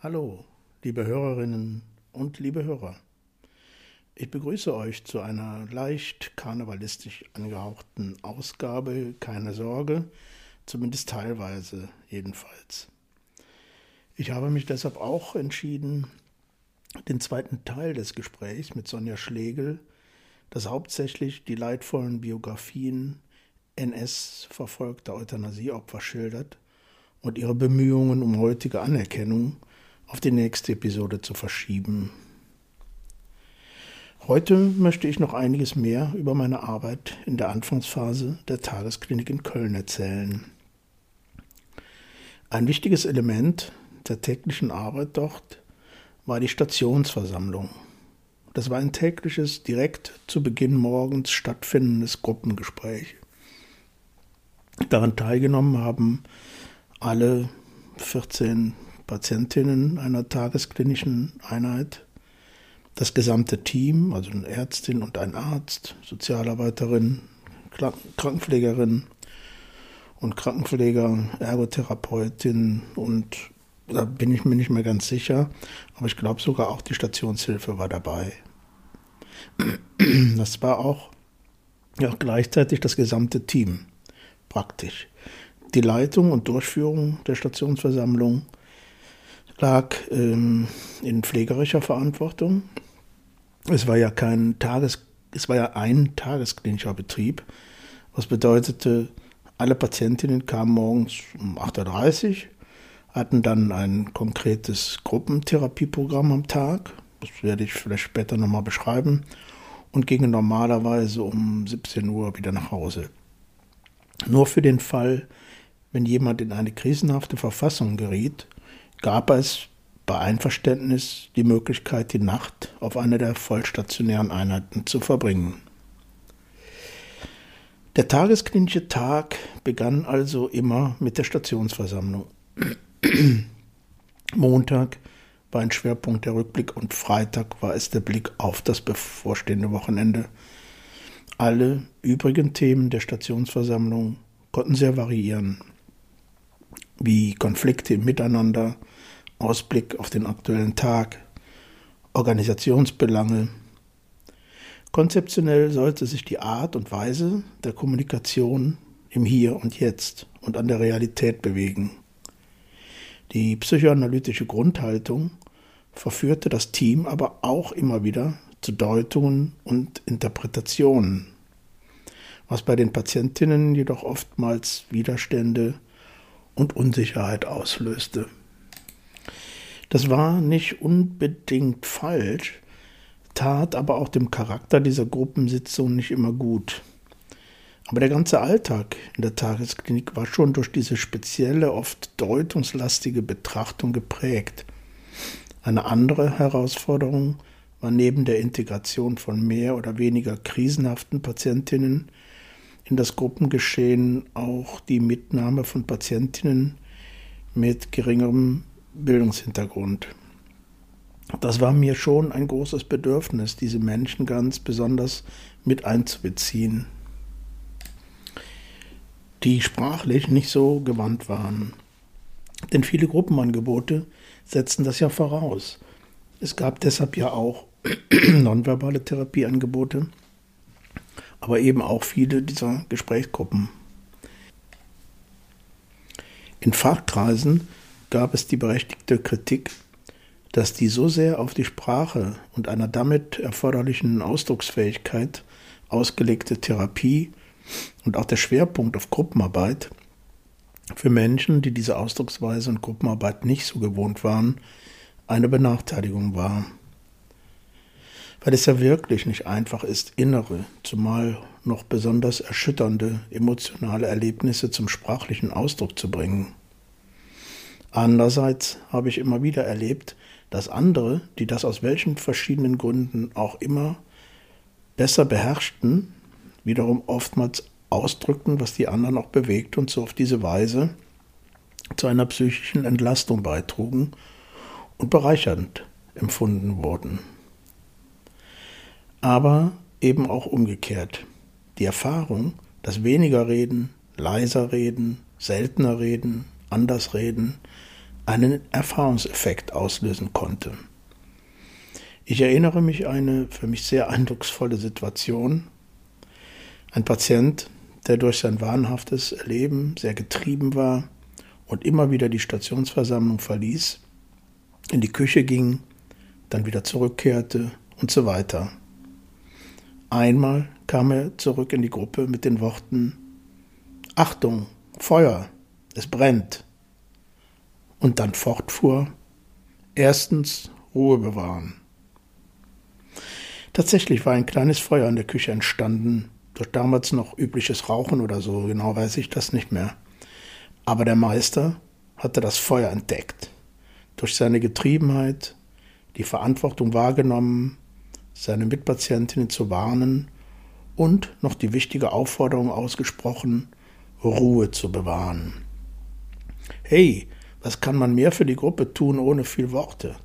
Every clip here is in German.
Hallo, liebe Hörerinnen und liebe Hörer. Ich begrüße euch zu einer leicht karnevalistisch angehauchten Ausgabe, keine Sorge, zumindest teilweise jedenfalls. Ich habe mich deshalb auch entschieden, den zweiten Teil des Gesprächs mit Sonja Schlegel, das hauptsächlich die leidvollen Biografien NS-verfolgter Euthanasieopfer schildert und ihre Bemühungen um heutige Anerkennung auf die nächste Episode zu verschieben. Heute möchte ich noch einiges mehr über meine Arbeit in der Anfangsphase der Tagesklinik in Köln erzählen. Ein wichtiges Element der täglichen Arbeit dort war die Stationsversammlung. Das war ein tägliches, direkt zu Beginn morgens stattfindendes Gruppengespräch. Daran teilgenommen haben alle 14 Patientinnen einer tagesklinischen Einheit, das gesamte Team, also eine Ärztin und ein Arzt, Sozialarbeiterin, Krankenpflegerin und Krankenpfleger, Ergotherapeutin und da bin ich mir nicht mehr ganz sicher, aber ich glaube sogar auch die Stationshilfe war dabei. Das war auch ja, gleichzeitig das gesamte Team, praktisch. Die Leitung und Durchführung der Stationsversammlung lag ähm, in pflegerischer Verantwortung. Es war ja kein Tages, es war ja ein tagesklinischer Betrieb, was bedeutete, alle Patientinnen kamen morgens um 8.30 Uhr hatten dann ein konkretes Gruppentherapieprogramm am Tag. Das werde ich vielleicht später nochmal beschreiben. Und gingen normalerweise um 17 Uhr wieder nach Hause. Nur für den Fall, wenn jemand in eine krisenhafte Verfassung geriet, gab es bei Einverständnis die Möglichkeit, die Nacht auf einer der vollstationären Einheiten zu verbringen. Der tagesklinische Tag begann also immer mit der Stationsversammlung. Montag war ein Schwerpunkt der Rückblick und Freitag war es der Blick auf das bevorstehende Wochenende. Alle übrigen Themen der Stationsversammlung konnten sehr variieren, wie Konflikte im Miteinander, Ausblick auf den aktuellen Tag, Organisationsbelange. Konzeptionell sollte sich die Art und Weise der Kommunikation im Hier und Jetzt und an der Realität bewegen. Die psychoanalytische Grundhaltung verführte das Team aber auch immer wieder zu Deutungen und Interpretationen, was bei den Patientinnen jedoch oftmals Widerstände und Unsicherheit auslöste. Das war nicht unbedingt falsch, tat aber auch dem Charakter dieser Gruppensitzung nicht immer gut. Aber der ganze Alltag in der Tagesklinik war schon durch diese spezielle, oft deutungslastige Betrachtung geprägt. Eine andere Herausforderung war neben der Integration von mehr oder weniger krisenhaften Patientinnen in das Gruppengeschehen auch die Mitnahme von Patientinnen mit geringerem Bildungshintergrund. Das war mir schon ein großes Bedürfnis, diese Menschen ganz besonders mit einzubeziehen die sprachlich nicht so gewandt waren. Denn viele Gruppenangebote setzten das ja voraus. Es gab deshalb ja auch nonverbale Therapieangebote, aber eben auch viele dieser Gesprächsgruppen. In Fachkreisen gab es die berechtigte Kritik, dass die so sehr auf die Sprache und einer damit erforderlichen Ausdrucksfähigkeit ausgelegte Therapie und auch der Schwerpunkt auf Gruppenarbeit für Menschen, die diese Ausdrucksweise und Gruppenarbeit nicht so gewohnt waren, eine Benachteiligung war. Weil es ja wirklich nicht einfach ist, innere, zumal noch besonders erschütternde emotionale Erlebnisse zum sprachlichen Ausdruck zu bringen. Andererseits habe ich immer wieder erlebt, dass andere, die das aus welchen verschiedenen Gründen auch immer besser beherrschten, wiederum oftmals ausdrückten, was die anderen auch bewegt und so auf diese Weise zu einer psychischen Entlastung beitrugen und bereichernd empfunden wurden. Aber eben auch umgekehrt. die Erfahrung, dass weniger reden, leiser reden, seltener reden, anders reden, einen Erfahrungseffekt auslösen konnte. Ich erinnere mich an eine für mich sehr eindrucksvolle Situation. Ein Patient, der durch sein wahnhaftes Erleben sehr getrieben war und immer wieder die Stationsversammlung verließ, in die Küche ging, dann wieder zurückkehrte und so weiter. Einmal kam er zurück in die Gruppe mit den Worten Achtung, Feuer, es brennt. Und dann fortfuhr, erstens Ruhe bewahren. Tatsächlich war ein kleines Feuer in der Küche entstanden, durch damals noch übliches Rauchen oder so, genau weiß ich das nicht mehr. Aber der Meister hatte das Feuer entdeckt, durch seine Getriebenheit, die Verantwortung wahrgenommen, seine Mitpatientinnen zu warnen und noch die wichtige Aufforderung ausgesprochen, Ruhe zu bewahren. Hey, was kann man mehr für die Gruppe tun ohne viel Worte?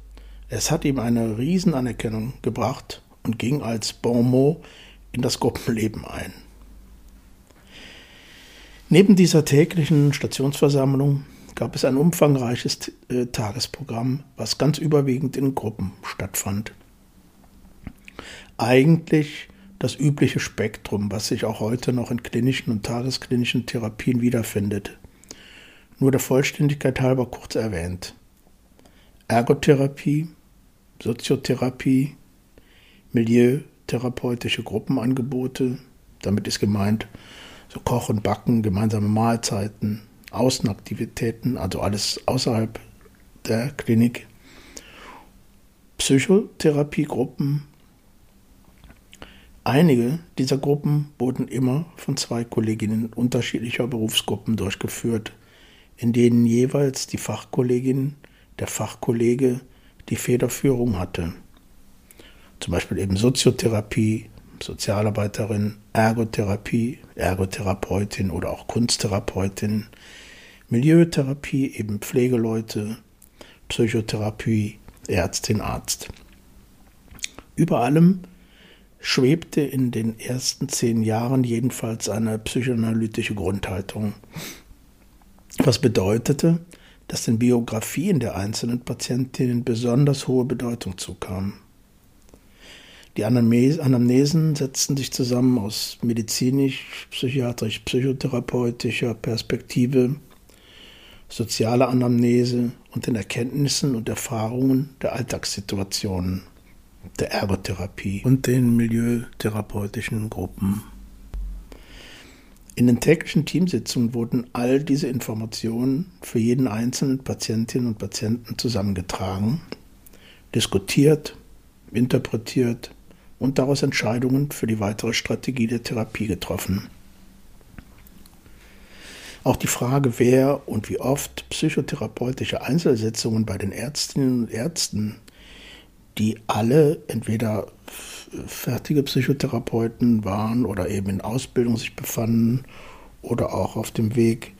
Es hat ihm eine Riesenanerkennung gebracht und ging als Bon mot in das Gruppenleben ein. Neben dieser täglichen Stationsversammlung gab es ein umfangreiches äh, Tagesprogramm, was ganz überwiegend in Gruppen stattfand. Eigentlich das übliche Spektrum, was sich auch heute noch in klinischen und tagesklinischen Therapien wiederfindet. Nur der Vollständigkeit halber kurz erwähnt. Ergotherapie, Soziotherapie, milieutherapeutische Gruppenangebote, damit ist gemeint so Kochen, Backen, gemeinsame Mahlzeiten, Außenaktivitäten, also alles außerhalb der Klinik, Psychotherapiegruppen, Einige dieser Gruppen wurden immer von zwei Kolleginnen unterschiedlicher Berufsgruppen durchgeführt, in denen jeweils die Fachkollegin, der Fachkollege die Federführung hatte. Zum Beispiel eben Soziotherapie, Sozialarbeiterin, Ergotherapie, Ergotherapeutin oder auch Kunsttherapeutin, Milieutherapie, eben Pflegeleute, Psychotherapie, Ärztin, Arzt. Über allem schwebte in den ersten zehn Jahren jedenfalls eine psychoanalytische Grundhaltung, was bedeutete, dass den Biografien der einzelnen Patientinnen besonders hohe Bedeutung zukam. Die Anamnesen setzten sich zusammen aus medizinisch, psychiatrisch, psychotherapeutischer Perspektive, sozialer Anamnese und den Erkenntnissen und Erfahrungen der Alltagssituationen der Ergotherapie und den milieutherapeutischen Gruppen. In den täglichen Teamsitzungen wurden all diese Informationen für jeden einzelnen Patientinnen und Patienten zusammengetragen, diskutiert, interpretiert und daraus Entscheidungen für die weitere Strategie der Therapie getroffen. Auch die Frage, wer und wie oft psychotherapeutische Einzelsitzungen bei den Ärztinnen und Ärzten die alle entweder fertige Psychotherapeuten waren oder eben in Ausbildung sich befanden oder auch auf dem Weg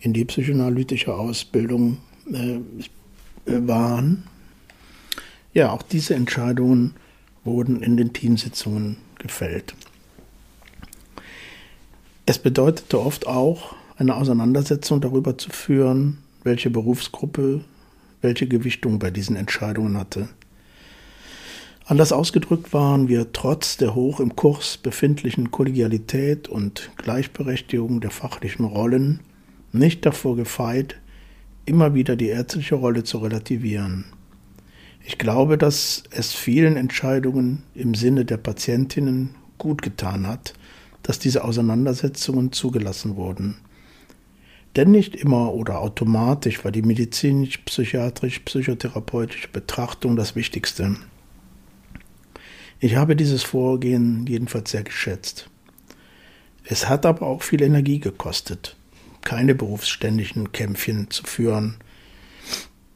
in die psychoanalytische Ausbildung äh, waren. Ja, auch diese Entscheidungen wurden in den Teamsitzungen gefällt. Es bedeutete oft auch, eine Auseinandersetzung darüber zu führen, welche Berufsgruppe welche Gewichtung bei diesen Entscheidungen hatte. Anders ausgedrückt waren wir trotz der hoch im Kurs befindlichen Kollegialität und Gleichberechtigung der fachlichen Rollen nicht davor gefeit, immer wieder die ärztliche Rolle zu relativieren. Ich glaube, dass es vielen Entscheidungen im Sinne der Patientinnen gut getan hat, dass diese Auseinandersetzungen zugelassen wurden. Denn nicht immer oder automatisch war die medizinisch, psychiatrisch, psychotherapeutische Betrachtung das Wichtigste. Ich habe dieses Vorgehen jedenfalls sehr geschätzt. Es hat aber auch viel Energie gekostet, keine berufsständigen Kämpfchen zu führen.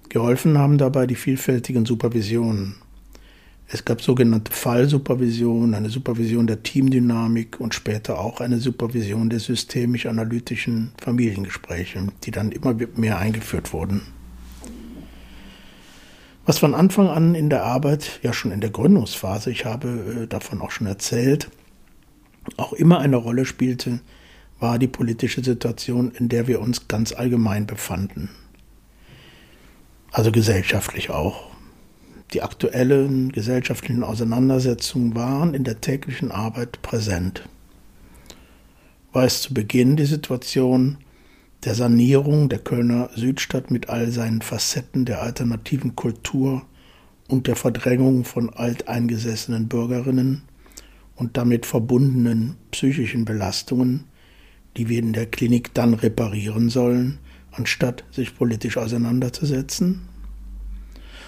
Geholfen haben dabei die vielfältigen Supervisionen. Es gab sogenannte Fallsupervision, eine Supervision der Teamdynamik und später auch eine Supervision der systemisch-analytischen Familiengespräche, die dann immer mehr eingeführt wurden. Was von Anfang an in der Arbeit, ja schon in der Gründungsphase, ich habe äh, davon auch schon erzählt, auch immer eine Rolle spielte, war die politische Situation, in der wir uns ganz allgemein befanden. Also gesellschaftlich auch. Die aktuellen gesellschaftlichen Auseinandersetzungen waren in der täglichen Arbeit präsent. War es zu Beginn die Situation der Sanierung der Kölner Südstadt mit all seinen Facetten der alternativen Kultur und der Verdrängung von alteingesessenen Bürgerinnen und damit verbundenen psychischen Belastungen, die wir in der Klinik dann reparieren sollen, anstatt sich politisch auseinanderzusetzen?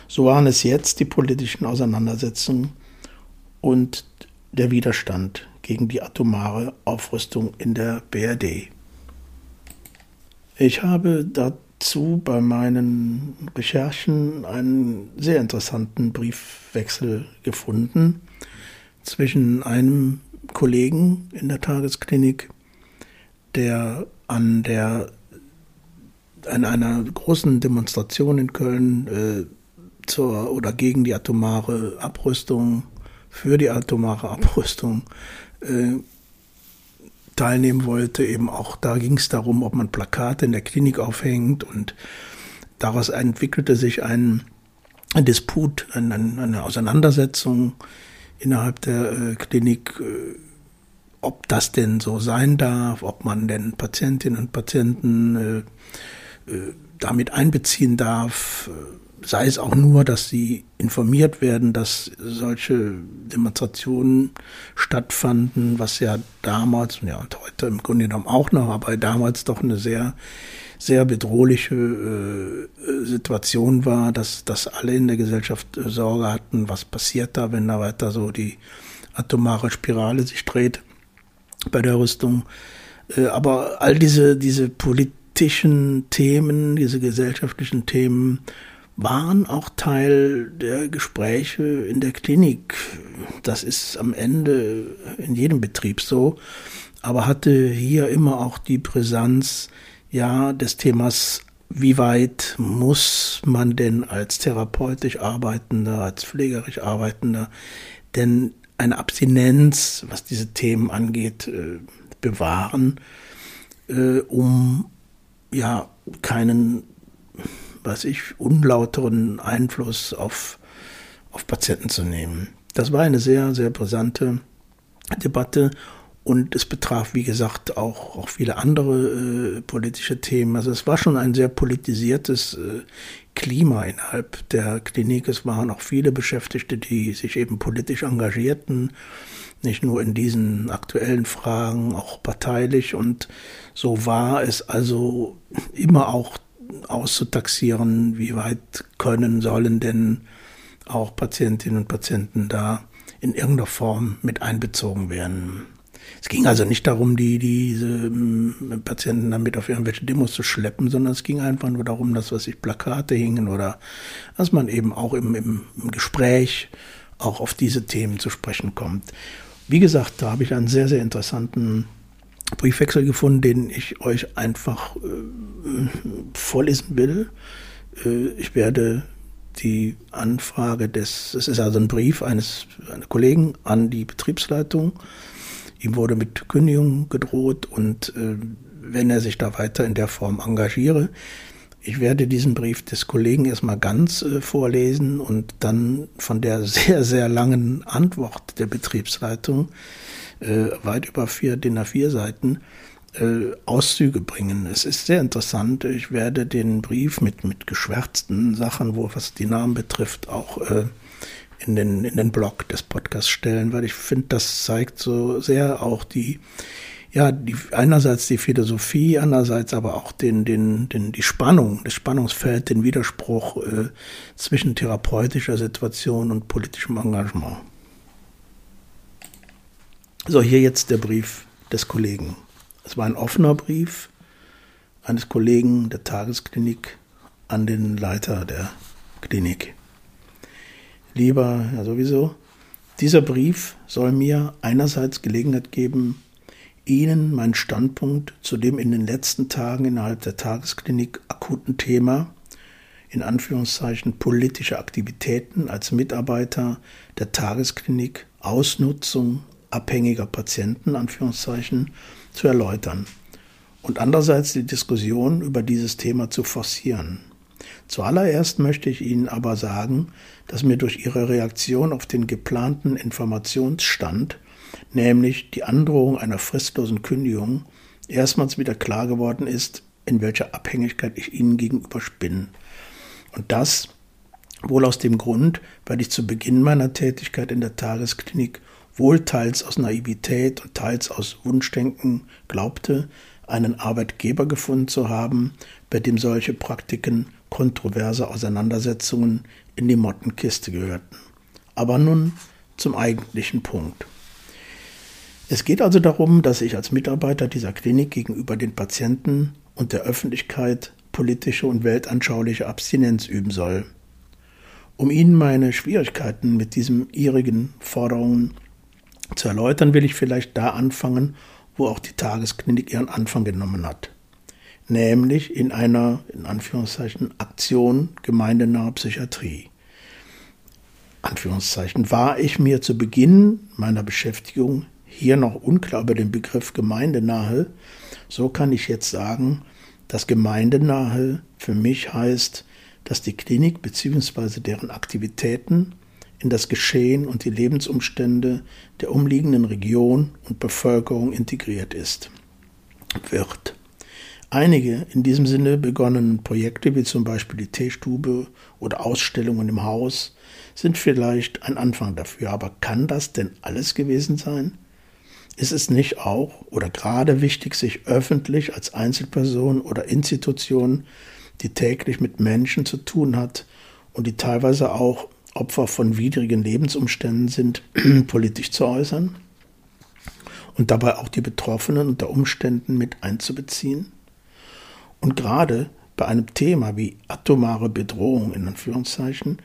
So waren es jetzt die politischen Auseinandersetzungen und der Widerstand gegen die atomare Aufrüstung in der BRD. Ich habe dazu bei meinen Recherchen einen sehr interessanten Briefwechsel gefunden zwischen einem Kollegen in der Tagesklinik, der an der an einer großen Demonstration in Köln äh, zur oder gegen die atomare Abrüstung, für die atomare Abrüstung äh, teilnehmen wollte. Eben auch da ging es darum, ob man Plakate in der Klinik aufhängt und daraus entwickelte sich ein, Disput, ein, eine Auseinandersetzung innerhalb der äh, Klinik, äh, ob das denn so sein darf, ob man denn Patientinnen und Patienten äh damit einbeziehen darf sei es auch nur, dass sie informiert werden, dass solche Demonstrationen stattfanden, was ja damals, ja und heute im Grunde genommen auch noch, aber damals doch eine sehr, sehr bedrohliche äh, Situation war, dass, dass alle in der Gesellschaft äh, Sorge hatten, was passiert da, wenn da weiter so die atomare Spirale sich dreht bei der Rüstung. Äh, aber all diese, diese politischen Themen, diese gesellschaftlichen Themen, waren auch Teil der Gespräche in der Klinik. Das ist am Ende in jedem Betrieb so, aber hatte hier immer auch die Brisanz, ja, des Themas, wie weit muss man denn als therapeutisch Arbeitender, als pflegerisch Arbeitender denn eine Abstinenz, was diese Themen angeht, äh, bewahren, äh, um ja keinen was ich, unlauteren Einfluss auf, auf Patienten zu nehmen. Das war eine sehr, sehr brisante Debatte und es betraf, wie gesagt, auch, auch viele andere äh, politische Themen. Also es war schon ein sehr politisiertes äh, Klima innerhalb der Klinik. Es waren auch viele Beschäftigte, die sich eben politisch engagierten, nicht nur in diesen aktuellen Fragen, auch parteilich. Und so war es also immer auch auszutaxieren, wie weit können, sollen denn auch Patientinnen und Patienten da in irgendeiner Form mit einbezogen werden. Es ging also nicht darum, die, diese ähm, Patienten damit auf irgendwelche Demos zu schleppen, sondern es ging einfach nur darum, dass was sich Plakate hingen oder dass man eben auch im, im, Gespräch auch auf diese Themen zu sprechen kommt. Wie gesagt, da habe ich einen sehr, sehr interessanten Briefwechsel gefunden, den ich euch einfach äh, vorlesen will. Äh, ich werde die Anfrage des, es ist also ein Brief eines einer Kollegen an die Betriebsleitung. Ihm wurde mit Kündigung gedroht und äh, wenn er sich da weiter in der Form engagiere, ich werde diesen Brief des Kollegen erstmal ganz äh, vorlesen und dann von der sehr, sehr langen Antwort der Betriebsleitung äh, weit über vier DIN A4 Seiten äh, Auszüge bringen. Es ist sehr interessant. Ich werde den Brief mit, mit geschwärzten Sachen, wo was die Namen betrifft, auch äh, in, den, in den Blog des Podcasts stellen, weil ich finde, das zeigt so sehr auch die, ja, die, einerseits die Philosophie, andererseits aber auch den, den, den, die Spannung, das Spannungsfeld, den Widerspruch äh, zwischen therapeutischer Situation und politischem Engagement. So, hier jetzt der Brief des Kollegen. Es war ein offener Brief eines Kollegen der Tagesklinik an den Leiter der Klinik. Lieber, ja sowieso, dieser Brief soll mir einerseits Gelegenheit geben, Ihnen meinen Standpunkt zu dem in den letzten Tagen innerhalb der Tagesklinik akuten Thema, in Anführungszeichen politische Aktivitäten als Mitarbeiter der Tagesklinik, Ausnutzung abhängiger Patienten, Anführungszeichen, zu erläutern und andererseits die Diskussion über dieses Thema zu forcieren. Zuallererst möchte ich Ihnen aber sagen, dass mir durch Ihre Reaktion auf den geplanten Informationsstand, nämlich die Androhung einer fristlosen Kündigung, erstmals wieder klar geworden ist, in welcher Abhängigkeit ich Ihnen gegenüber bin. Und das wohl aus dem Grund, weil ich zu Beginn meiner Tätigkeit in der Tagesklinik wohl teils aus Naivität und teils aus Wunschdenken glaubte, einen Arbeitgeber gefunden zu haben, bei dem solche Praktiken kontroverse Auseinandersetzungen in die Mottenkiste gehörten. Aber nun zum eigentlichen Punkt. Es geht also darum, dass ich als Mitarbeiter dieser Klinik gegenüber den Patienten und der Öffentlichkeit politische und weltanschauliche Abstinenz üben soll. Um Ihnen meine Schwierigkeiten mit diesen ihrigen Forderungen zu erläutern, will ich vielleicht da anfangen, wo auch die Tagesklinik ihren Anfang genommen hat nämlich in einer, in Anführungszeichen, Aktion gemeindenaher Psychiatrie. Anführungszeichen, war ich mir zu Beginn meiner Beschäftigung hier noch unklar über den Begriff gemeindenahe, so kann ich jetzt sagen, dass gemeindenahe für mich heißt, dass die Klinik bzw. deren Aktivitäten in das Geschehen und die Lebensumstände der umliegenden Region und Bevölkerung integriert ist, wird. Einige in diesem Sinne begonnenen Projekte, wie zum Beispiel die Teestube oder Ausstellungen im Haus, sind vielleicht ein Anfang dafür. Aber kann das denn alles gewesen sein? Ist es nicht auch oder gerade wichtig, sich öffentlich als Einzelperson oder Institution, die täglich mit Menschen zu tun hat und die teilweise auch Opfer von widrigen Lebensumständen sind, politisch zu äußern und dabei auch die Betroffenen unter Umständen mit einzubeziehen? Und gerade bei einem Thema wie atomare Bedrohung in Anführungszeichen,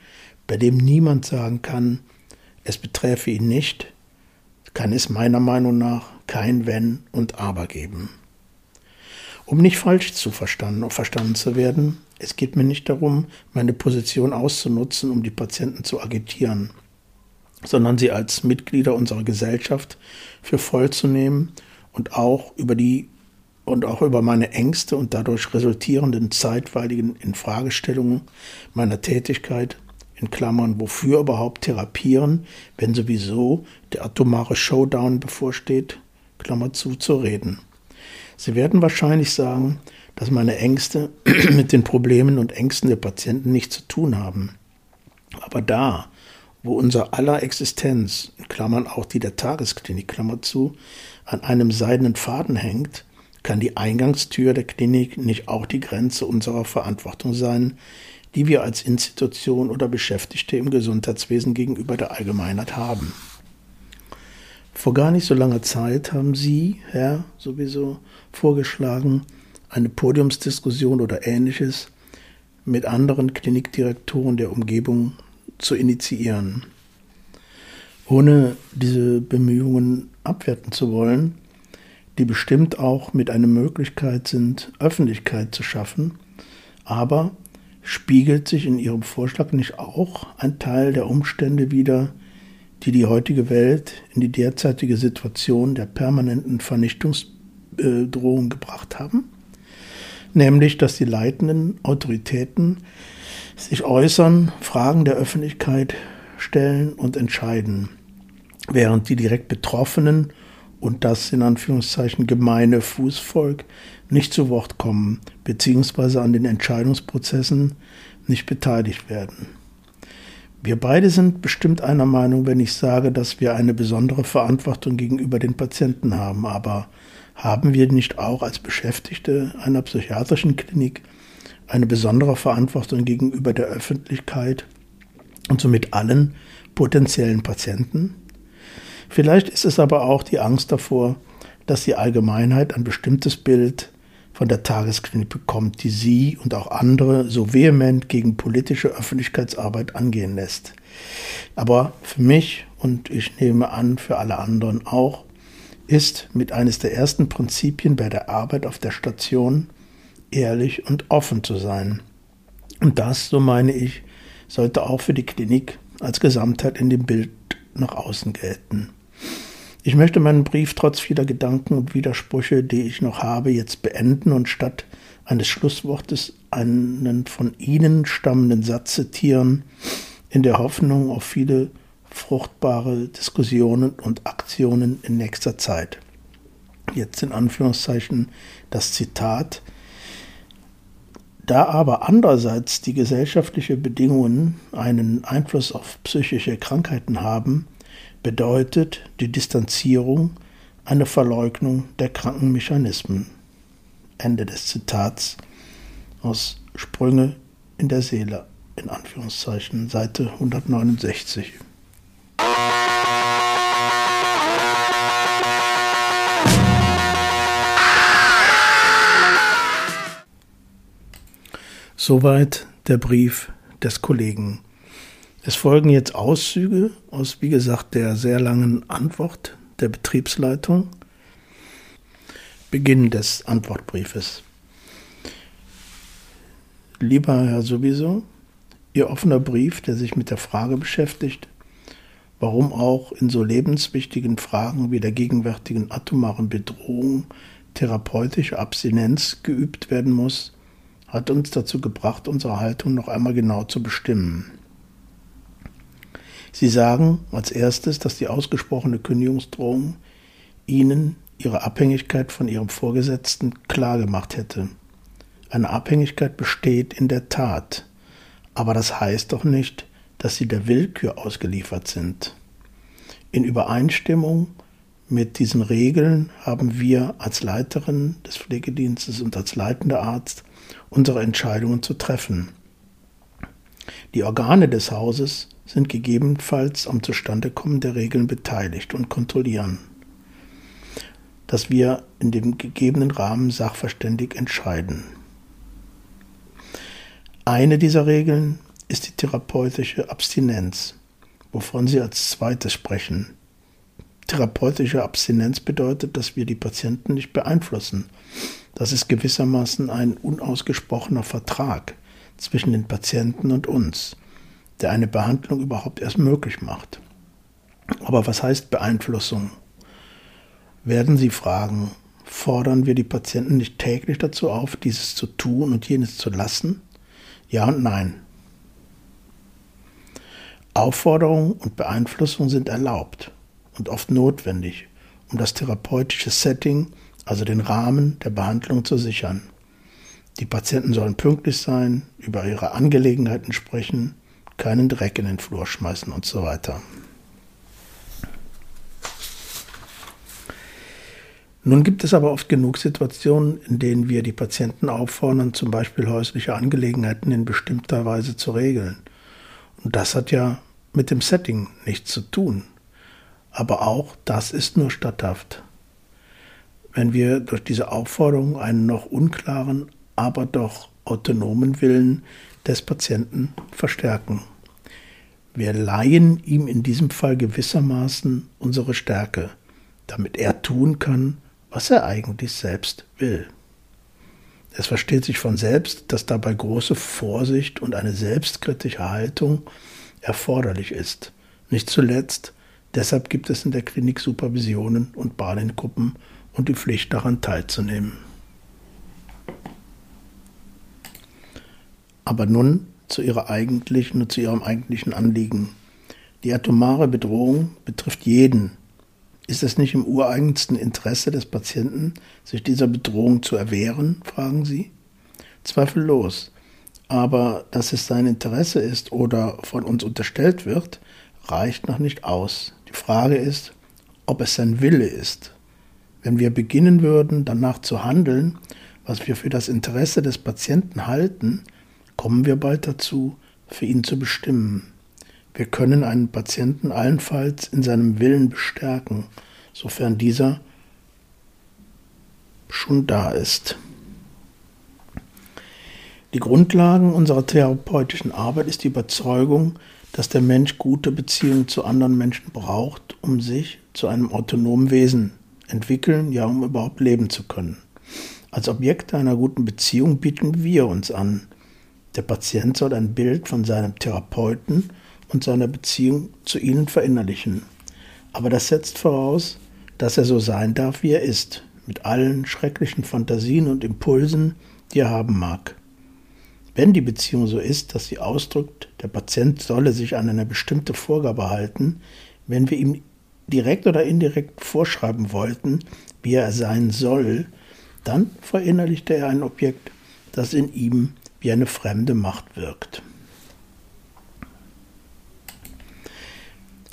bei dem niemand sagen kann, es beträfe ihn nicht, kann es meiner Meinung nach kein Wenn und Aber geben. Um nicht falsch zu verstanden, verstanden zu werden, es geht mir nicht darum, meine Position auszunutzen, um die Patienten zu agitieren, sondern sie als Mitglieder unserer Gesellschaft für voll zu nehmen und auch über die und auch über meine Ängste und dadurch resultierenden zeitweiligen Infragestellungen meiner Tätigkeit in Klammern, wofür überhaupt therapieren, wenn sowieso der atomare Showdown bevorsteht, Klammer zu, zu reden. Sie werden wahrscheinlich sagen, dass meine Ängste mit den Problemen und Ängsten der Patienten nichts zu tun haben. Aber da, wo unser aller Existenz, in Klammern auch die der Tagesklinik, Klammer zu, an einem seidenen Faden hängt, kann die Eingangstür der Klinik nicht auch die Grenze unserer Verantwortung sein, die wir als Institution oder Beschäftigte im Gesundheitswesen gegenüber der Allgemeinheit haben. Vor gar nicht so langer Zeit haben Sie, Herr, sowieso vorgeschlagen, eine Podiumsdiskussion oder ähnliches mit anderen Klinikdirektoren der Umgebung zu initiieren. Ohne diese Bemühungen abwerten zu wollen, die bestimmt auch mit einer Möglichkeit sind, Öffentlichkeit zu schaffen, aber spiegelt sich in Ihrem Vorschlag nicht auch ein Teil der Umstände wider, die die heutige Welt in die derzeitige Situation der permanenten Vernichtungsdrohung gebracht haben? Nämlich, dass die leitenden Autoritäten sich äußern, Fragen der Öffentlichkeit stellen und entscheiden, während die direkt Betroffenen und das in Anführungszeichen gemeine Fußvolk nicht zu Wort kommen bzw. an den Entscheidungsprozessen nicht beteiligt werden. Wir beide sind bestimmt einer Meinung, wenn ich sage, dass wir eine besondere Verantwortung gegenüber den Patienten haben. Aber haben wir nicht auch als Beschäftigte einer psychiatrischen Klinik eine besondere Verantwortung gegenüber der Öffentlichkeit und somit allen potenziellen Patienten? Vielleicht ist es aber auch die Angst davor, dass die Allgemeinheit ein bestimmtes Bild von der Tagesklinik bekommt, die sie und auch andere so vehement gegen politische Öffentlichkeitsarbeit angehen lässt. Aber für mich und ich nehme an für alle anderen auch, ist mit eines der ersten Prinzipien bei der Arbeit auf der Station ehrlich und offen zu sein. Und das, so meine ich, sollte auch für die Klinik als Gesamtheit in dem Bild nach außen gelten. Ich möchte meinen Brief trotz vieler Gedanken und Widersprüche, die ich noch habe, jetzt beenden und statt eines Schlusswortes einen von Ihnen stammenden Satz zitieren, in der Hoffnung auf viele fruchtbare Diskussionen und Aktionen in nächster Zeit. Jetzt in Anführungszeichen das Zitat. Da aber andererseits die gesellschaftlichen Bedingungen einen Einfluss auf psychische Krankheiten haben, bedeutet die Distanzierung eine Verleugnung der kranken Mechanismen. Ende des Zitats aus Sprünge in der Seele, in Anführungszeichen, Seite 169. Soweit der Brief des Kollegen. Es folgen jetzt Auszüge aus, wie gesagt, der sehr langen Antwort der Betriebsleitung. Beginn des Antwortbriefes. Lieber Herr Sowieso, Ihr offener Brief, der sich mit der Frage beschäftigt, warum auch in so lebenswichtigen Fragen wie der gegenwärtigen atomaren Bedrohung therapeutische Abstinenz geübt werden muss, hat uns dazu gebracht, unsere Haltung noch einmal genau zu bestimmen. Sie sagen als erstes, dass die ausgesprochene Kündigungsdrohung Ihnen Ihre Abhängigkeit von Ihrem Vorgesetzten klargemacht hätte. Eine Abhängigkeit besteht in der Tat, aber das heißt doch nicht, dass Sie der Willkür ausgeliefert sind. In Übereinstimmung mit diesen Regeln haben wir als Leiterin des Pflegedienstes und als leitender Arzt unsere Entscheidungen zu treffen. Die Organe des Hauses sind gegebenenfalls am Zustandekommen der Regeln beteiligt und kontrollieren, dass wir in dem gegebenen Rahmen sachverständig entscheiden. Eine dieser Regeln ist die therapeutische Abstinenz, wovon Sie als zweites sprechen. Therapeutische Abstinenz bedeutet, dass wir die Patienten nicht beeinflussen. Das ist gewissermaßen ein unausgesprochener Vertrag zwischen den Patienten und uns, der eine Behandlung überhaupt erst möglich macht. Aber was heißt Beeinflussung? Werden Sie fragen, fordern wir die Patienten nicht täglich dazu auf, dieses zu tun und jenes zu lassen? Ja und nein. Aufforderung und Beeinflussung sind erlaubt und oft notwendig, um das therapeutische Setting, also den Rahmen der Behandlung zu sichern. Die Patienten sollen pünktlich sein, über ihre Angelegenheiten sprechen, keinen Dreck in den Flur schmeißen und so weiter. Nun gibt es aber oft genug Situationen, in denen wir die Patienten auffordern, zum Beispiel häusliche Angelegenheiten in bestimmter Weise zu regeln. Und das hat ja mit dem Setting nichts zu tun. Aber auch das ist nur statthaft. Wenn wir durch diese Aufforderung einen noch unklaren, aber doch autonomen Willen des Patienten verstärken. Wir leihen ihm in diesem Fall gewissermaßen unsere Stärke, damit er tun kann, was er eigentlich selbst will. Es versteht sich von selbst, dass dabei große Vorsicht und eine selbstkritische Haltung erforderlich ist. Nicht zuletzt, Deshalb gibt es in der Klinik Supervisionen und Badengruppen und die Pflicht daran teilzunehmen. Aber nun zu, ihrer eigentlichen zu ihrem eigentlichen Anliegen. Die atomare Bedrohung betrifft jeden. Ist es nicht im ureigensten Interesse des Patienten, sich dieser Bedrohung zu erwehren, fragen Sie? Zweifellos. Aber dass es sein Interesse ist oder von uns unterstellt wird, reicht noch nicht aus. Die Frage ist, ob es sein Wille ist. Wenn wir beginnen würden, danach zu handeln, was wir für das Interesse des Patienten halten, kommen wir bald dazu, für ihn zu bestimmen. Wir können einen Patienten allenfalls in seinem Willen bestärken, sofern dieser schon da ist. Die Grundlagen unserer therapeutischen Arbeit ist die Überzeugung, dass der Mensch gute Beziehungen zu anderen Menschen braucht, um sich zu einem autonomen Wesen entwickeln, ja, um überhaupt leben zu können. Als Objekte einer guten Beziehung bieten wir uns an. Der Patient soll ein Bild von seinem Therapeuten und seiner Beziehung zu ihnen verinnerlichen. Aber das setzt voraus, dass er so sein darf, wie er ist, mit allen schrecklichen Fantasien und Impulsen, die er haben mag. Wenn die Beziehung so ist, dass sie ausdrückt, der Patient solle sich an eine bestimmte Vorgabe halten, wenn wir ihm direkt oder indirekt vorschreiben wollten, wie er sein soll, dann verinnerlichte er ein Objekt, das in ihm wie eine fremde Macht wirkt.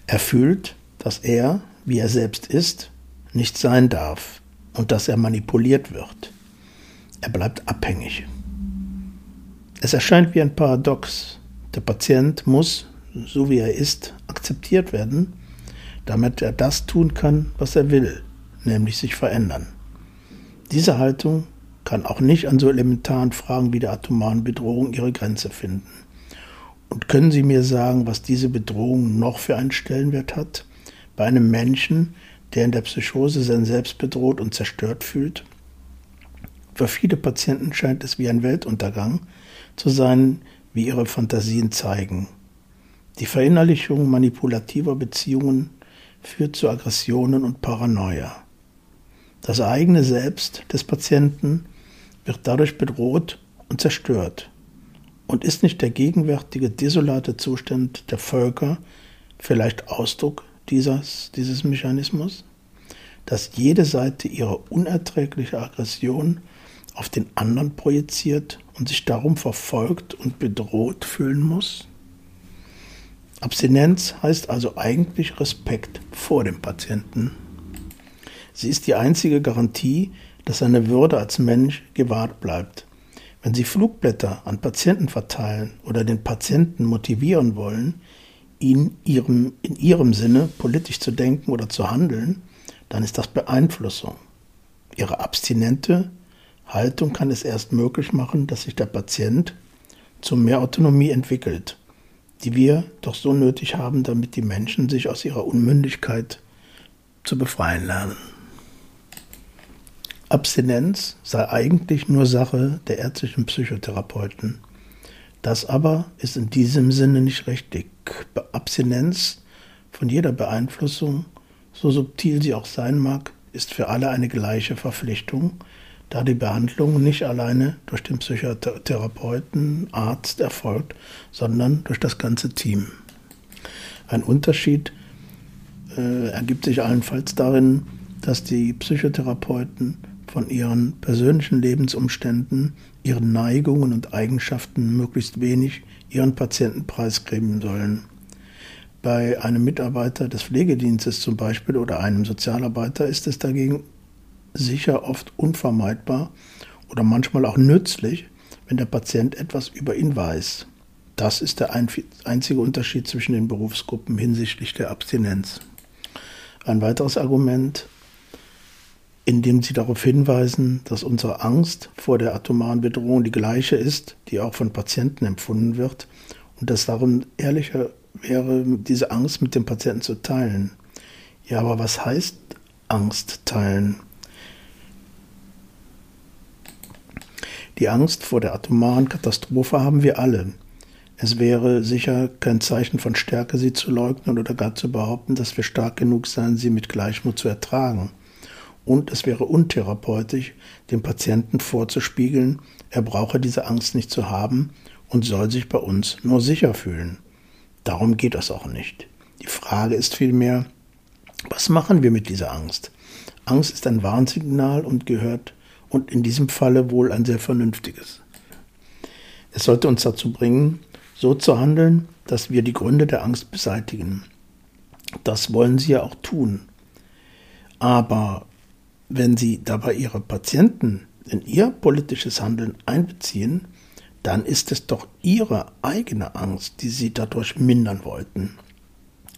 Er fühlt, dass er, wie er selbst ist, nicht sein darf und dass er manipuliert wird. Er bleibt abhängig. Es erscheint wie ein Paradox. Der Patient muss, so wie er ist, akzeptiert werden, damit er das tun kann, was er will, nämlich sich verändern. Diese Haltung kann auch nicht an so elementaren Fragen wie der atomaren Bedrohung ihre Grenze finden. Und können Sie mir sagen, was diese Bedrohung noch für einen Stellenwert hat? Bei einem Menschen, der in der Psychose sein Selbst bedroht und zerstört fühlt? Für viele Patienten scheint es wie ein Weltuntergang zu sein, wie ihre Fantasien zeigen. Die Verinnerlichung manipulativer Beziehungen führt zu Aggressionen und Paranoia. Das eigene Selbst des Patienten wird dadurch bedroht und zerstört. Und ist nicht der gegenwärtige desolate Zustand der Völker vielleicht Ausdruck dieses, dieses Mechanismus? Dass jede Seite ihre unerträgliche Aggression auf den anderen projiziert und sich darum verfolgt und bedroht fühlen muss? Abstinenz heißt also eigentlich Respekt vor dem Patienten. Sie ist die einzige Garantie, dass seine Würde als Mensch gewahrt bleibt. Wenn Sie Flugblätter an Patienten verteilen oder den Patienten motivieren wollen, ihn ihrem, in ihrem Sinne politisch zu denken oder zu handeln, dann ist das Beeinflussung. Ihre abstinente Haltung kann es erst möglich machen, dass sich der Patient zu mehr Autonomie entwickelt, die wir doch so nötig haben, damit die Menschen sich aus ihrer Unmündigkeit zu befreien lernen. Abstinenz sei eigentlich nur Sache der ärztlichen Psychotherapeuten. Das aber ist in diesem Sinne nicht richtig. Abstinenz von jeder Beeinflussung, so subtil sie auch sein mag, ist für alle eine gleiche Verpflichtung, da die Behandlung nicht alleine durch den Psychotherapeuten, Arzt erfolgt, sondern durch das ganze Team. Ein Unterschied äh, ergibt sich allenfalls darin, dass die Psychotherapeuten von ihren persönlichen Lebensumständen, ihren Neigungen und Eigenschaften möglichst wenig ihren Patienten preisgeben sollen. Bei einem Mitarbeiter des Pflegedienstes zum Beispiel oder einem Sozialarbeiter ist es dagegen sicher oft unvermeidbar oder manchmal auch nützlich, wenn der Patient etwas über ihn weiß. Das ist der einzige Unterschied zwischen den Berufsgruppen hinsichtlich der Abstinenz. Ein weiteres Argument, indem sie darauf hinweisen, dass unsere Angst vor der atomaren Bedrohung die gleiche ist, die auch von Patienten empfunden wird und dass darum ehrlicher wäre, diese Angst mit dem Patienten zu teilen. Ja, aber was heißt Angst teilen? Die Angst vor der atomaren Katastrophe haben wir alle. Es wäre sicher kein Zeichen von Stärke, sie zu leugnen oder gar zu behaupten, dass wir stark genug seien, sie mit Gleichmut zu ertragen. Und es wäre untherapeutisch, dem Patienten vorzuspiegeln, er brauche diese Angst nicht zu haben und soll sich bei uns nur sicher fühlen. Darum geht es auch nicht. Die Frage ist vielmehr, was machen wir mit dieser Angst? Angst ist ein Warnsignal und gehört und in diesem Falle wohl ein sehr vernünftiges. Es sollte uns dazu bringen, so zu handeln, dass wir die Gründe der Angst beseitigen. Das wollen Sie ja auch tun. Aber wenn Sie dabei Ihre Patienten in Ihr politisches Handeln einbeziehen, dann ist es doch Ihre eigene Angst, die Sie dadurch mindern wollten.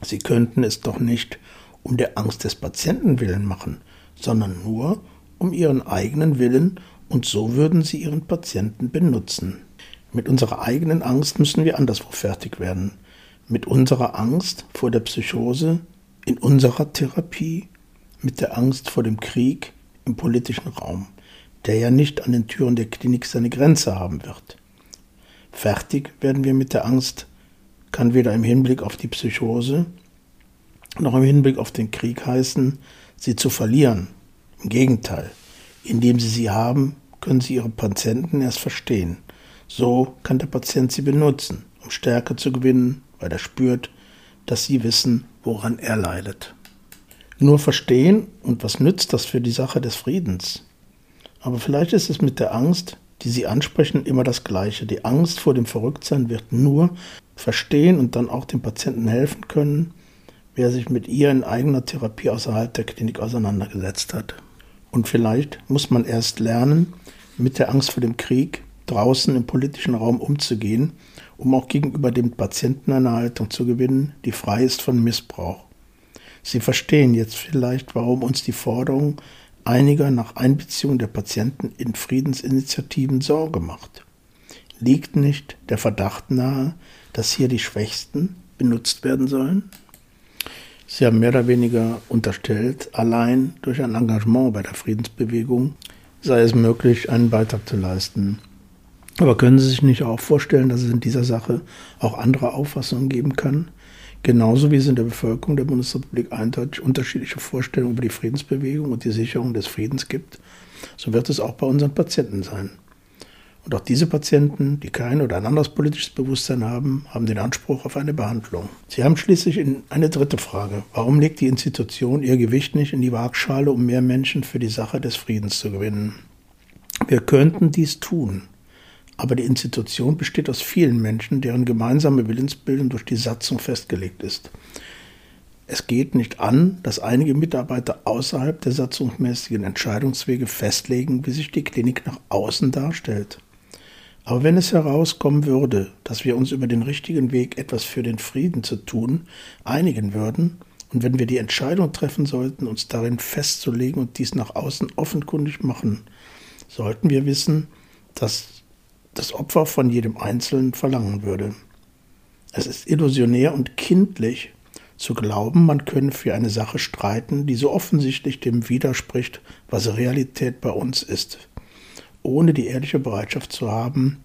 Sie könnten es doch nicht um der Angst des Patienten willen machen, sondern nur um ihren eigenen Willen und so würden sie ihren Patienten benutzen. Mit unserer eigenen Angst müssen wir anderswo fertig werden. Mit unserer Angst vor der Psychose in unserer Therapie, mit der Angst vor dem Krieg im politischen Raum, der ja nicht an den Türen der Klinik seine Grenze haben wird. Fertig werden wir mit der Angst, kann weder im Hinblick auf die Psychose noch im Hinblick auf den Krieg heißen, sie zu verlieren. Im Gegenteil, indem sie sie haben, können sie ihre Patienten erst verstehen. So kann der Patient sie benutzen, um Stärke zu gewinnen, weil er spürt, dass sie wissen, woran er leidet. Nur verstehen und was nützt das für die Sache des Friedens? Aber vielleicht ist es mit der Angst, die Sie ansprechen, immer das Gleiche. Die Angst vor dem Verrücktsein wird nur verstehen und dann auch dem Patienten helfen können, wer sich mit ihr in eigener Therapie außerhalb der Klinik auseinandergesetzt hat. Und vielleicht muss man erst lernen, mit der Angst vor dem Krieg draußen im politischen Raum umzugehen, um auch gegenüber dem Patienten eine Haltung zu gewinnen, die frei ist von Missbrauch. Sie verstehen jetzt vielleicht, warum uns die Forderung einiger nach Einbeziehung der Patienten in Friedensinitiativen Sorge macht. Liegt nicht der Verdacht nahe, dass hier die Schwächsten benutzt werden sollen? Sie haben mehr oder weniger unterstellt, allein durch ein Engagement bei der Friedensbewegung sei es möglich, einen Beitrag zu leisten. Aber können Sie sich nicht auch vorstellen, dass es in dieser Sache auch andere Auffassungen geben kann? Genauso wie es in der Bevölkerung der Bundesrepublik eindeutig unterschiedliche Vorstellungen über die Friedensbewegung und die Sicherung des Friedens gibt, so wird es auch bei unseren Patienten sein. Und auch diese Patienten, die kein oder ein anderes politisches Bewusstsein haben, haben den Anspruch auf eine Behandlung. Sie haben schließlich eine dritte Frage. Warum legt die Institution ihr Gewicht nicht in die Waagschale, um mehr Menschen für die Sache des Friedens zu gewinnen? Wir könnten dies tun, aber die Institution besteht aus vielen Menschen, deren gemeinsame Willensbildung durch die Satzung festgelegt ist. Es geht nicht an, dass einige Mitarbeiter außerhalb der satzungsmäßigen Entscheidungswege festlegen, wie sich die Klinik nach außen darstellt. Aber wenn es herauskommen würde, dass wir uns über den richtigen Weg etwas für den Frieden zu tun einigen würden, und wenn wir die Entscheidung treffen sollten, uns darin festzulegen und dies nach außen offenkundig machen, sollten wir wissen, dass das Opfer von jedem Einzelnen verlangen würde. Es ist illusionär und kindlich zu glauben, man könne für eine Sache streiten, die so offensichtlich dem widerspricht, was Realität bei uns ist, ohne die ehrliche Bereitschaft zu haben,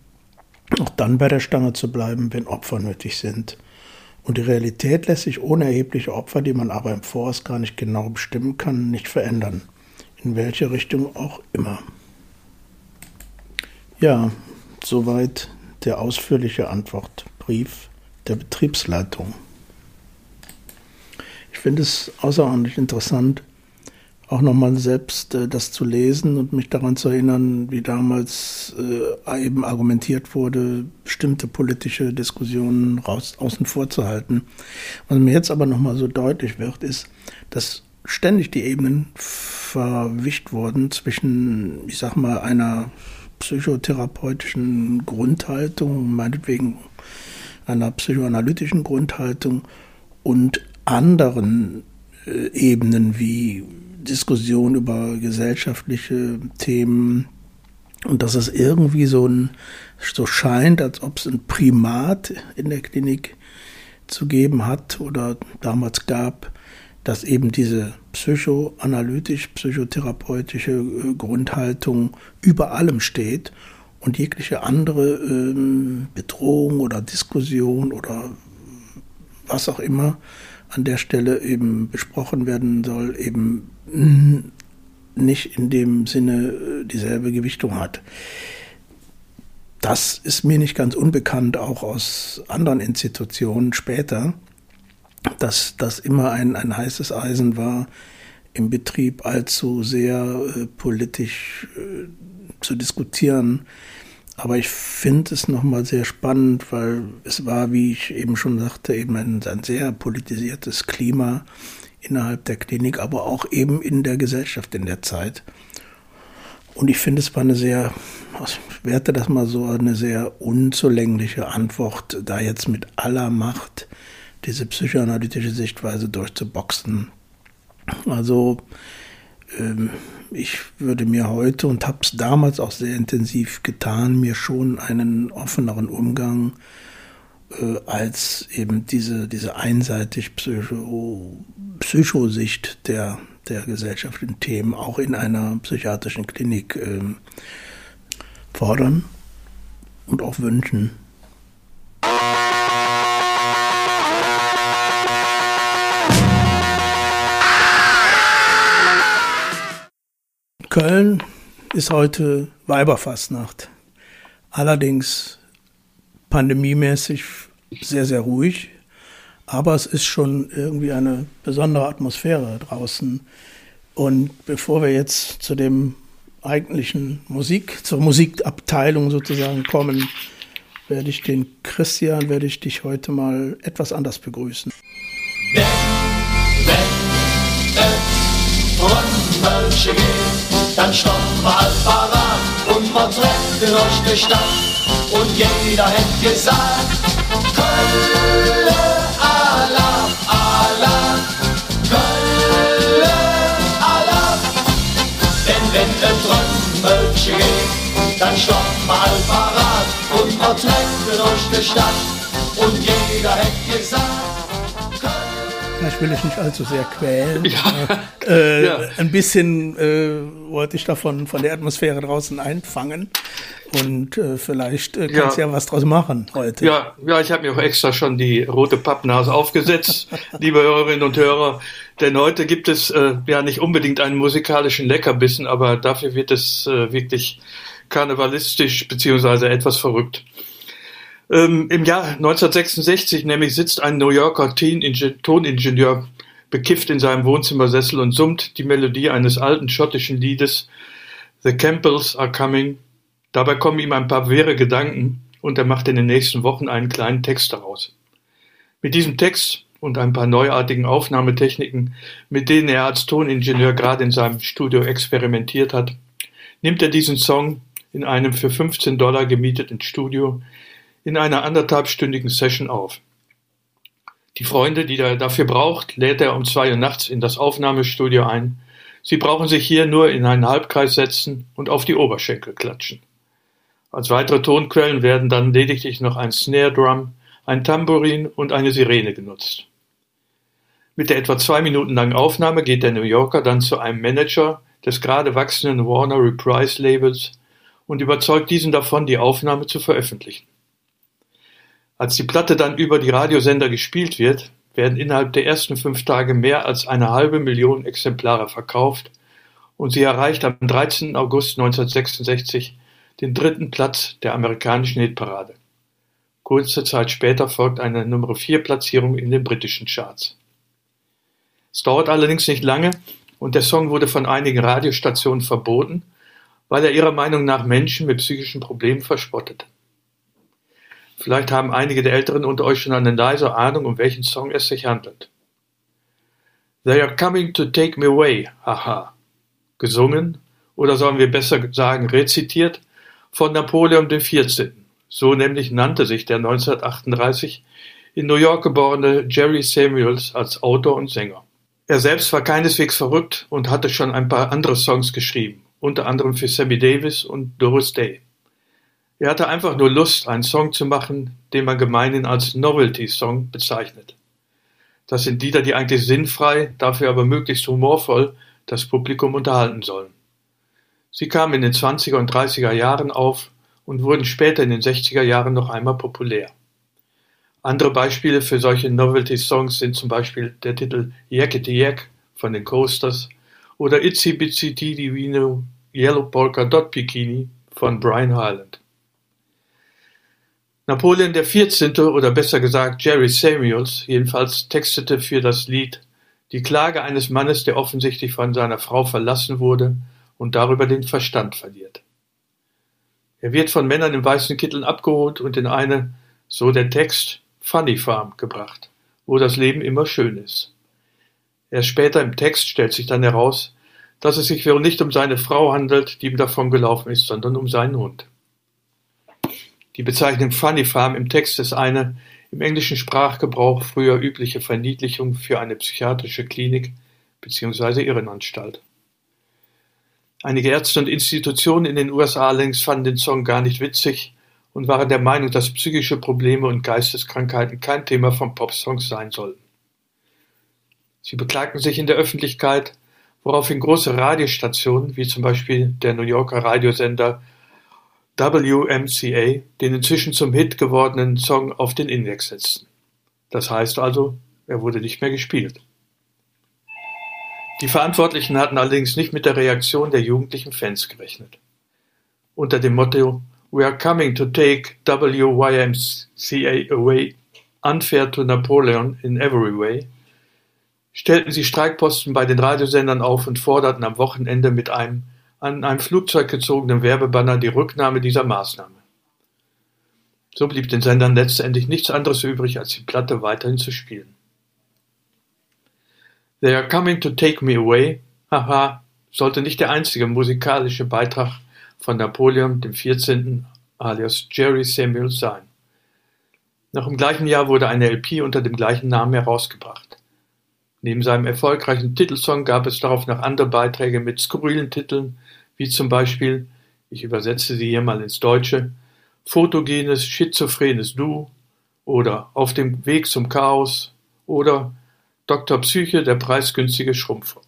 auch dann bei der Stange zu bleiben, wenn Opfer nötig sind. Und die Realität lässt sich ohne erhebliche Opfer, die man aber im Voraus gar nicht genau bestimmen kann, nicht verändern, in welche Richtung auch immer. Ja, Soweit der ausführliche Antwortbrief der Betriebsleitung. Ich finde es außerordentlich interessant, auch nochmal selbst äh, das zu lesen und mich daran zu erinnern, wie damals äh, eben argumentiert wurde, bestimmte politische Diskussionen raus, außen vor zu halten. Was mir jetzt aber nochmal so deutlich wird, ist, dass ständig die Ebenen verwischt wurden zwischen, ich sag mal, einer psychotherapeutischen Grundhaltung, meinetwegen einer psychoanalytischen Grundhaltung und anderen äh, Ebenen wie Diskussion über gesellschaftliche Themen. Und dass es irgendwie so, ein, so scheint, als ob es ein Primat in der Klinik zu geben hat oder damals gab, dass eben diese psychoanalytisch-psychotherapeutische äh, Grundhaltung über allem steht und jegliche andere ähm, Bedrohung oder Diskussion oder was auch immer an der Stelle eben besprochen werden soll, eben nicht in dem Sinne äh, dieselbe Gewichtung hat. Das ist mir nicht ganz unbekannt, auch aus anderen Institutionen später dass das immer ein, ein heißes Eisen war, im Betrieb allzu sehr äh, politisch äh, zu diskutieren. Aber ich finde es nochmal sehr spannend, weil es war, wie ich eben schon sagte, eben ein, ein sehr politisiertes Klima innerhalb der Klinik, aber auch eben in der Gesellschaft in der Zeit. Und ich finde, es war eine sehr, ich werte das mal so, eine sehr unzulängliche Antwort, da jetzt mit aller Macht diese psychoanalytische Sichtweise durchzuboxen. Also ähm, ich würde mir heute und habe es damals auch sehr intensiv getan, mir schon einen offeneren Umgang äh, als eben diese, diese einseitig Psycho, Psychosicht der, der gesellschaftlichen Themen auch in einer psychiatrischen Klinik äh, fordern und auch wünschen. Köln ist heute Weiberfastnacht. Allerdings pandemiemäßig sehr, sehr ruhig. Aber es ist schon irgendwie eine besondere Atmosphäre draußen. Und bevor wir jetzt zu dem eigentlichen Musik, zur Musikabteilung sozusagen kommen, werde ich den Christian, werde ich dich heute mal etwas anders begrüßen. Wenn, wenn geht, dann stoppen wir parat und wir treffen durch Stadt. Und jeder hätte gesagt, Kölle, Allah, Allah, Kölle, Allah. Denn wenn der Trömmelchen geht, dann stoppen wir parat und wir treffen durch Stadt. Und jeder hätte gesagt, ich will dich nicht allzu sehr quälen. Ja. Äh, ja. Ein bisschen äh, wollte ich davon von der Atmosphäre draußen einfangen. Und äh, vielleicht äh, kannst du ja. ja was draus machen heute. Ja, ja ich habe mir auch extra schon die rote Pappnase aufgesetzt, liebe Hörerinnen und Hörer. Denn heute gibt es äh, ja nicht unbedingt einen musikalischen Leckerbissen, aber dafür wird es äh, wirklich karnevalistisch beziehungsweise etwas verrückt. Ähm, Im Jahr 1966 nämlich sitzt ein New Yorker Toningenieur bekifft in seinem Wohnzimmersessel und summt die Melodie eines alten schottischen Liedes The Campbells are coming. Dabei kommen ihm ein paar wehre Gedanken und er macht in den nächsten Wochen einen kleinen Text daraus. Mit diesem Text und ein paar neuartigen Aufnahmetechniken, mit denen er als Toningenieur gerade in seinem Studio experimentiert hat, nimmt er diesen Song in einem für 15 Dollar gemieteten Studio in einer anderthalbstündigen Session auf. Die Freunde, die er dafür braucht, lädt er um zwei Uhr nachts in das Aufnahmestudio ein. Sie brauchen sich hier nur in einen Halbkreis setzen und auf die Oberschenkel klatschen. Als weitere Tonquellen werden dann lediglich noch ein Snare Drum, ein Tambourin und eine Sirene genutzt. Mit der etwa zwei Minuten langen Aufnahme geht der New Yorker dann zu einem Manager des gerade wachsenden Warner Reprise Labels und überzeugt diesen davon, die Aufnahme zu veröffentlichen. Als die Platte dann über die Radiosender gespielt wird, werden innerhalb der ersten fünf Tage mehr als eine halbe Million Exemplare verkauft und sie erreicht am 13. August 1966 den dritten Platz der amerikanischen Hitparade. Kurze Zeit später folgt eine Nummer 4 Platzierung in den britischen Charts. Es dauert allerdings nicht lange und der Song wurde von einigen Radiostationen verboten, weil er ihrer Meinung nach Menschen mit psychischen Problemen verspottet. Vielleicht haben einige der Älteren unter euch schon eine leise Ahnung, um welchen Song es sich handelt. They are coming to take me away, haha. Gesungen, oder sollen wir besser sagen rezitiert, von Napoleon XIV. So nämlich nannte sich der 1938 in New York geborene Jerry Samuels als Autor und Sänger. Er selbst war keineswegs verrückt und hatte schon ein paar andere Songs geschrieben, unter anderem für Sammy Davis und Doris Day. Er hatte einfach nur Lust, einen Song zu machen, den man gemeinhin als Novelty-Song bezeichnet. Das sind Lieder, die eigentlich sinnfrei, dafür aber möglichst humorvoll das Publikum unterhalten sollen. Sie kamen in den 20er und 30er Jahren auf und wurden später in den 60er Jahren noch einmal populär. Andere Beispiele für solche Novelty-Songs sind zum Beispiel der Titel Yakety Yak von den Coasters oder Itsy Bitsy Teeny Weeny Yellow Polka Dot Bikini von Brian Hyland. Napoleon Vierzehnte oder besser gesagt Jerry Samuels jedenfalls textete für das Lied die Klage eines Mannes, der offensichtlich von seiner Frau verlassen wurde und darüber den Verstand verliert. Er wird von Männern in weißen Kitteln abgeholt und in eine, so der Text, Funny Farm gebracht, wo das Leben immer schön ist. Erst später im Text stellt sich dann heraus, dass es sich wohl nicht um seine Frau handelt, die ihm davon gelaufen ist, sondern um seinen Hund. Die Bezeichnung Funny Farm im Text ist eine im englischen Sprachgebrauch früher übliche Verniedlichung für eine psychiatrische Klinik bzw. Irrenanstalt. Einige Ärzte und Institutionen in den USA allerdings fanden den Song gar nicht witzig und waren der Meinung, dass psychische Probleme und Geisteskrankheiten kein Thema von Popsongs sein sollten. Sie beklagten sich in der Öffentlichkeit, woraufhin große Radiostationen wie zum Beispiel der New Yorker Radiosender WMCA den inzwischen zum Hit gewordenen Song auf den Index setzten. Das heißt also, er wurde nicht mehr gespielt. Die Verantwortlichen hatten allerdings nicht mit der Reaktion der jugendlichen Fans gerechnet. Unter dem Motto We are coming to take WYMCA away, unfair to Napoleon in every way, stellten sie Streikposten bei den Radiosendern auf und forderten am Wochenende mit einem an einem Flugzeug gezogenen Werbebanner die Rücknahme dieser Maßnahme. So blieb den Sendern letztendlich nichts anderes übrig, als die Platte weiterhin zu spielen. They are coming to take me away, haha, sollte nicht der einzige musikalische Beitrag von Napoleon dem 14. alias Jerry Samuels sein. Noch im gleichen Jahr wurde eine LP unter dem gleichen Namen herausgebracht. Neben seinem erfolgreichen Titelsong gab es darauf noch andere Beiträge mit skurrilen Titeln, wie zum Beispiel, ich übersetze sie hier mal ins Deutsche, Fotogenes, schizophrenes Du oder Auf dem Weg zum Chaos oder Dr. Psyche, der preisgünstige Schrumpfer.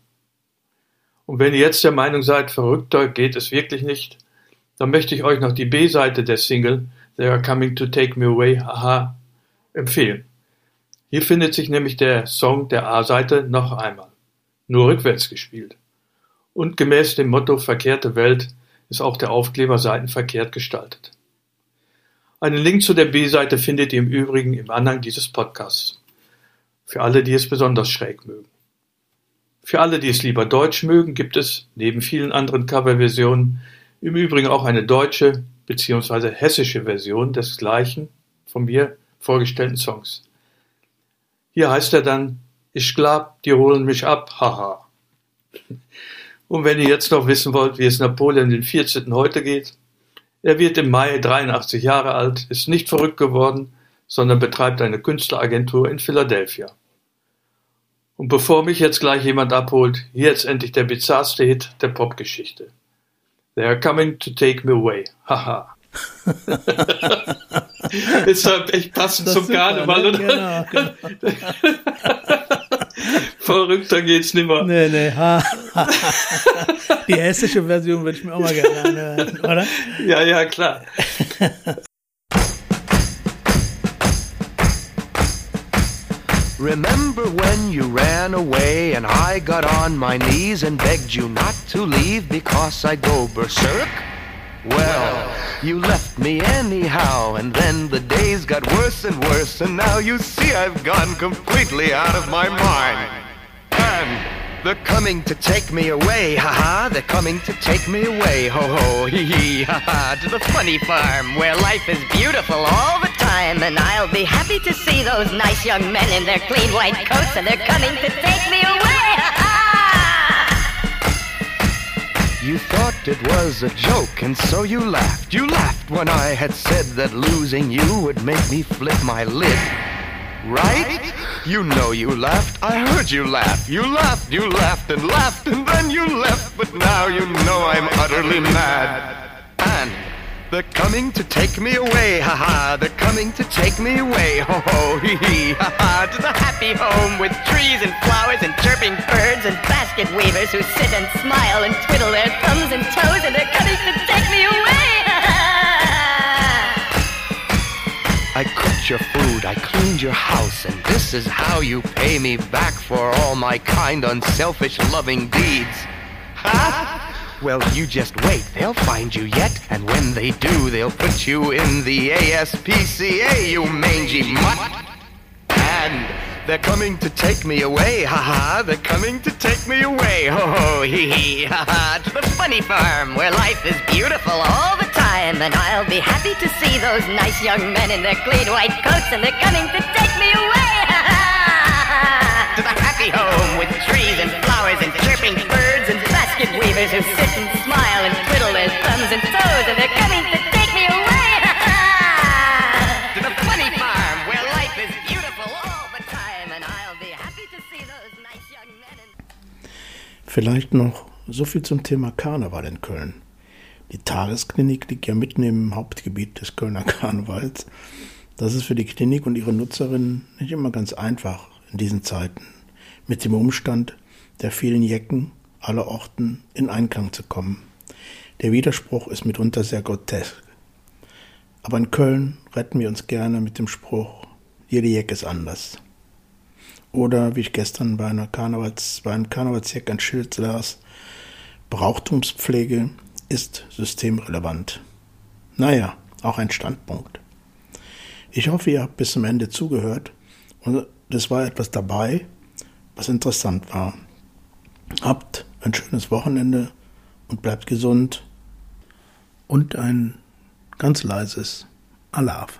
Und wenn ihr jetzt der Meinung seid, verrückter geht es wirklich nicht, dann möchte ich euch noch die B-Seite der Single They Are Coming to Take Me Away, haha, empfehlen. Hier findet sich nämlich der Song der A-Seite noch einmal, nur rückwärts gespielt. Und gemäß dem Motto Verkehrte Welt ist auch der Aufkleber seitenverkehrt gestaltet. Einen Link zu der B-Seite findet ihr im Übrigen im Anhang dieses Podcasts. Für alle, die es besonders schräg mögen. Für alle, die es lieber deutsch mögen, gibt es, neben vielen anderen Coverversionen, im Übrigen auch eine deutsche bzw. hessische Version des gleichen von mir vorgestellten Songs. Hier heißt er dann, ich glaub, die holen mich ab, haha. Und wenn ihr jetzt noch wissen wollt, wie es Napoleon den 14. heute geht, er wird im Mai 83 Jahre alt, ist nicht verrückt geworden, sondern betreibt eine Künstleragentur in Philadelphia. Und bevor mich jetzt gleich jemand abholt, hier jetzt endlich der bizarrste Hit der Popgeschichte. They are coming to take me away. Haha. ist halt echt passend zum super, Karneval, ne? oder? Genau, genau. Verrückter geht's nimmer. Nee, nee. Ha, ha, Die hessische Version würde ich mir auch mal gerne hören, oder? Ja, ja, klar. Remember when you ran away and I got on my knees and begged you not to leave because I'd go berserk? Well, you left me anyhow, and then the days got worse and worse, and now you see I've gone completely out of my mind. And they're coming to take me away, haha, they're coming to take me away, ho ho, hee hee, haha, to the funny farm where life is beautiful all the time, and I'll be happy to see those nice young men in their clean white coats, and they're coming to take me away, You thought it was a joke, and so you laughed. You laughed when I had said that losing you would make me flip my lid. Right? You know you laughed. I heard you laugh. You laughed, you laughed and laughed, and then you left. But now you know I'm utterly mad. They're coming to take me away, ha ha. They're coming to take me away, ho ho, hee hee, haha. To the happy home with trees and flowers and chirping birds and basket weavers who sit and smile and twiddle their thumbs and toes, and they're coming to take me away. I cooked your food, I cleaned your house, and this is how you pay me back for all my kind, unselfish, loving deeds. Huh? Well, you just wait. They'll find you yet, and when they do, they'll put you in the ASPCA, you mangy mutt. And they're coming to take me away, haha. They're coming to take me away, ho ho, hee hee, haha. To the funny farm where life is beautiful all the time, and I'll be happy to see those nice young men in their clean white coats, and they're coming to take me away, ha ha. To the happy home with trees and flowers and chirping birds who sit and smile and twiddle their thumbs and toes, and they're coming to take me away to the funny farm where life is beautiful all the time, and I'll be happy to see those nice young men. Vielleicht noch so viel zum Thema Karneval in Köln. Die Tagesklinik liegt ja mitten im Hauptgebiet des Kölner Karnevals. Das ist für die Klinik und ihre Nutzerinnen nicht immer ganz einfach in diesen Zeiten. Mit dem Umstand der vielen Jecken aller Orten in Einklang zu kommen. Der Widerspruch ist mitunter sehr grotesk. Aber in Köln retten wir uns gerne mit dem Spruch, jede Jeck ist anders. Oder wie ich gestern bei, einer Karnevals, bei einem Karnevalsjack ein Schild las, Brauchtumspflege ist systemrelevant. Naja, auch ein Standpunkt. Ich hoffe, ihr habt bis zum Ende zugehört und es war etwas dabei, was interessant war. Habt ein schönes Wochenende und bleibt gesund und ein ganz leises Alarv.